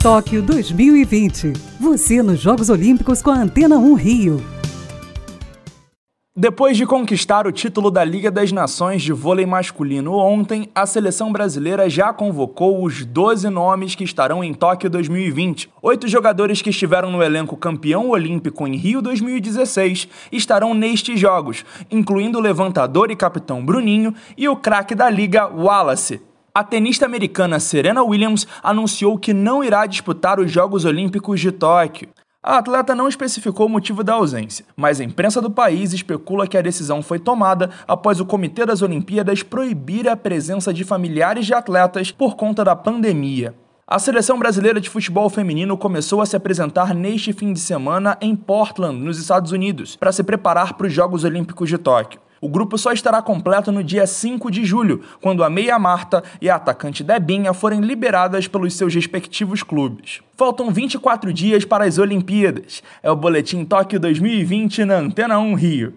Tóquio 2020. Você nos Jogos Olímpicos com a Antena 1 Rio. Depois de conquistar o título da Liga das Nações de vôlei masculino ontem, a seleção brasileira já convocou os 12 nomes que estarão em Tóquio 2020. Oito jogadores que estiveram no elenco campeão olímpico em Rio 2016 estarão nestes jogos, incluindo o levantador e capitão Bruninho e o craque da liga Wallace. A tenista americana Serena Williams anunciou que não irá disputar os Jogos Olímpicos de Tóquio. A atleta não especificou o motivo da ausência, mas a imprensa do país especula que a decisão foi tomada após o Comitê das Olimpíadas proibir a presença de familiares de atletas por conta da pandemia. A seleção brasileira de futebol feminino começou a se apresentar neste fim de semana em Portland, nos Estados Unidos, para se preparar para os Jogos Olímpicos de Tóquio. O grupo só estará completo no dia 5 de julho, quando a meia Marta e a atacante Debinha forem liberadas pelos seus respectivos clubes. Faltam 24 dias para as Olimpíadas. É o Boletim Tóquio 2020 na Antena 1 Rio.